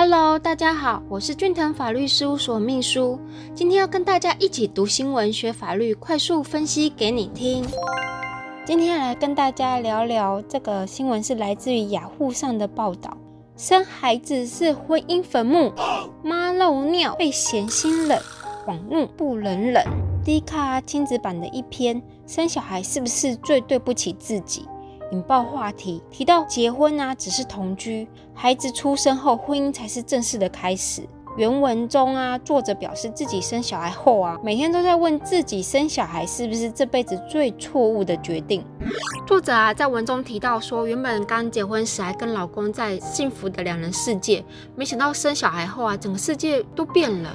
Hello，大家好，我是俊腾法律事务所秘书，今天要跟大家一起读新闻、学法律，快速分析给你听。今天来跟大家聊聊这个新闻，是来自于雅虎上的报道：生孩子是婚姻坟墓，妈漏尿被嫌心冷，网怒不能忍。低卡亲子版的一篇，生小孩是不是最对不起自己？引爆话题，提到结婚啊，只是同居，孩子出生后，婚姻才是正式的开始。原文中啊，作者表示自己生小孩后啊，每天都在问自己，生小孩是不是这辈子最错误的决定。作者啊，在文中提到说，原本刚结婚时还跟老公在幸福的两人世界，没想到生小孩后啊，整个世界都变了。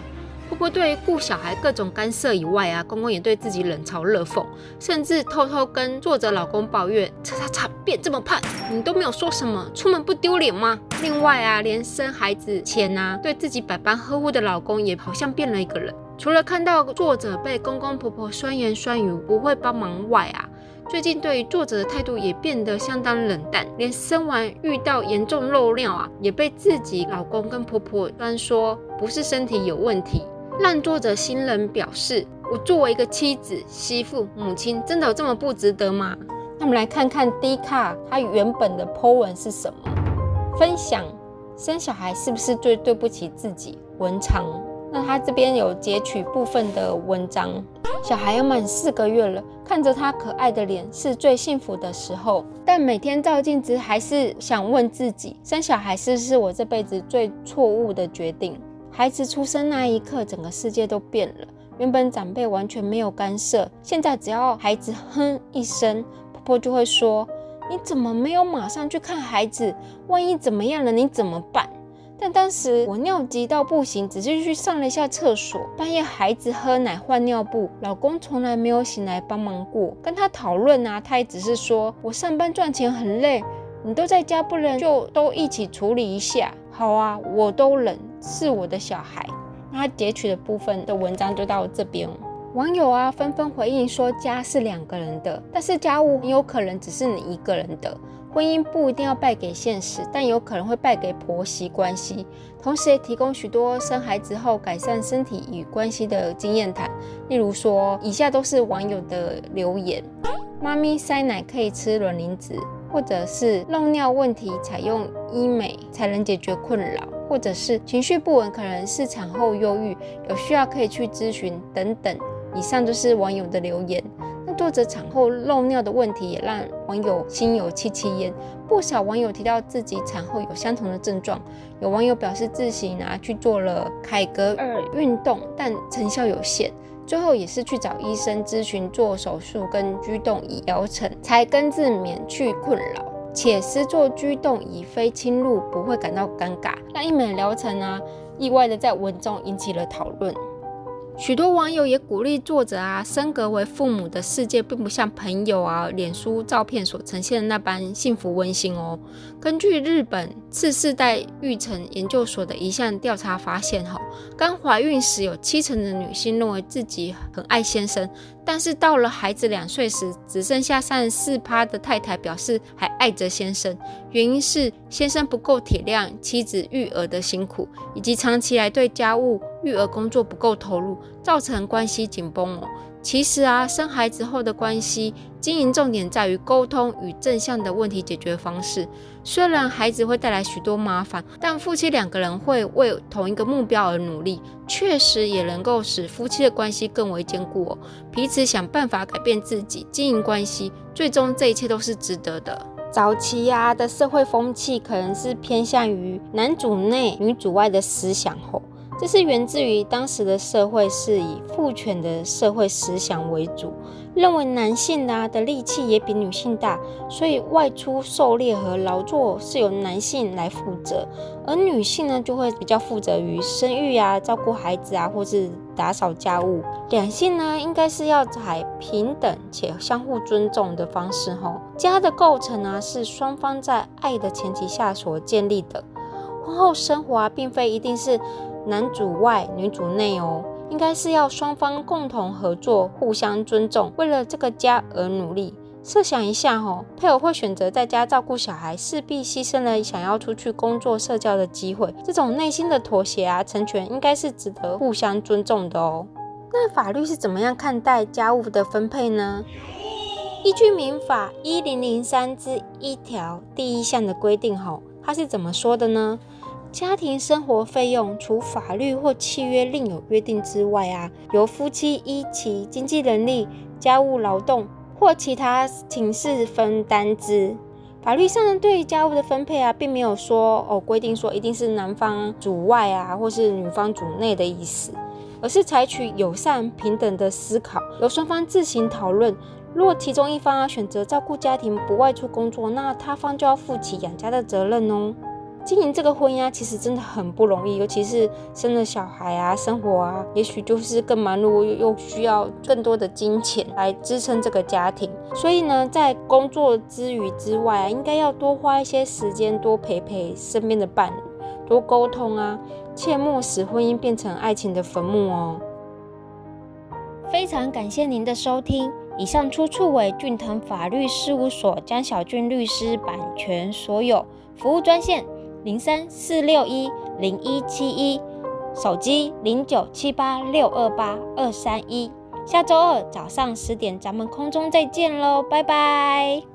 婆婆对于顾小孩各种干涉以外啊，公公也对自己冷嘲热讽，甚至偷偷跟作者老公抱怨：叉叉叉变这么胖，你都没有说什么，出门不丢脸吗？另外啊，连生孩子前啊，对自己百般呵护的老公也好像变了一个人。除了看到作者被公公婆婆酸言酸语不会帮忙外啊，最近对于作者的态度也变得相当冷淡，连生完遇到严重漏尿啊，也被自己老公跟婆婆端说不是身体有问题。让作者新人表示：“我作为一个妻子、媳妇、母亲，真的有这么不值得吗？”那我们来看看 D 卡它原本的 po 文是什么？分享生小孩是不是最对不起自己？文长。那他这边有截取部分的文章。小孩要满四个月了，看着他可爱的脸是最幸福的时候，但每天照镜子还是想问自己：生小孩是不是我这辈子最错误的决定？孩子出生那一刻，整个世界都变了。原本长辈完全没有干涉，现在只要孩子哼一声，婆婆就会说：“你怎么没有马上去看孩子？万一怎么样了，你怎么办？”但当时我尿急到不行，只是去上了一下厕所。半夜孩子喝奶换尿布，老公从来没有醒来帮忙过。跟他讨论啊，他也只是说：“我上班赚钱很累，你都在家不能就都一起处理一下。”好啊，我都忍，是我的小孩。那截取的部分的文章就到这边。网友啊纷纷回应说，家是两个人的，但是家务很有可能只是你一个人的。婚姻不一定要败给现实，但有可能会败给婆媳关系。同时也提供许多生孩子后改善身体与关系的经验谈。例如说，以下都是网友的留言：妈咪塞奶可以吃卵磷脂。或者是漏尿问题，采用医美才能解决困扰；或者是情绪不稳，可能是产后忧郁，有需要可以去咨询等等。以上就是网友的留言。那作者产后漏尿的问题也让网友心有戚戚焉。不少网友提到自己产后有相同的症状，有网友表示自行拿去做了凯格尔运动，但成效有限。最后也是去找医生咨询做手术跟居动仪疗程，才根治免去困扰。且施做居动仪非侵入，不会感到尴尬。那一美疗程啊，意外的在文中引起了讨论。许多网友也鼓励作者啊，升格为父母的世界并不像朋友啊、脸书照片所呈现的那般幸福温馨哦。根据日本次世代育成研究所的一项调查发现，哈，刚怀孕时有七成的女性认为自己很爱先生。但是到了孩子两岁时，只剩下三十四趴的太太表示还爱着先生，原因是先生不够体谅妻子育儿的辛苦，以及长期来对家务育儿工作不够投入，造成关系紧绷哦。其实啊，生孩子后的关系经营重点在于沟通与正向的问题解决方式。虽然孩子会带来许多麻烦，但夫妻两个人会为同一个目标而努力，确实也能够使夫妻的关系更为坚固哦。彼此想办法改变自己，经营关系，最终这一切都是值得的。早期呀的社会风气可能是偏向于男主内女主外的思想后。这是源自于当时的社会是以父权的社会思想为主，认为男性啊的力气也比女性大，所以外出狩猎和劳作是由男性来负责，而女性呢就会比较负责于生育啊、照顾孩子啊，或是打扫家务。两性呢应该是要采平等且相互尊重的方式。吼，家的构成呢是双方在爱的前提下所建立的，婚后生活啊并非一定是。男主外女主内哦，应该是要双方共同合作，互相尊重，为了这个家而努力。设想一下哦，配偶会选择在家照顾小孩，势必牺牲了想要出去工作、社交的机会。这种内心的妥协啊，成全应该是值得互相尊重的哦。那法律是怎么样看待家务的分配呢？依据民法一零零三之一条第一项的规定，吼，它是怎么说的呢？家庭生活费用，除法律或契约另有约定之外啊，由夫妻依其经济能力、家务劳动或其他情事分担之。法律上对家务的分配啊，并没有说哦规定说一定是男方主外啊，或是女方主内的意思，而是采取友善平等的思考，由双方自行讨论。若其中一方啊选择照顾家庭不外出工作，那他方就要负起养家的责任哦。经营这个婚姻啊，其实真的很不容易，尤其是生了小孩啊，生活啊，也许就是更忙碌，又又需要更多的金钱来支撑这个家庭。所以呢，在工作之余之外啊，应该要多花一些时间，多陪陪身边的伴侣，多沟通啊，切莫使婚姻变成爱情的坟墓哦。非常感谢您的收听，以上出处为俊腾法律事务所江小俊律师版权所有，服务专线。零三四六一零一七一，手机零九七八六二八二三一。下周二早上十点，咱们空中再见喽，拜拜。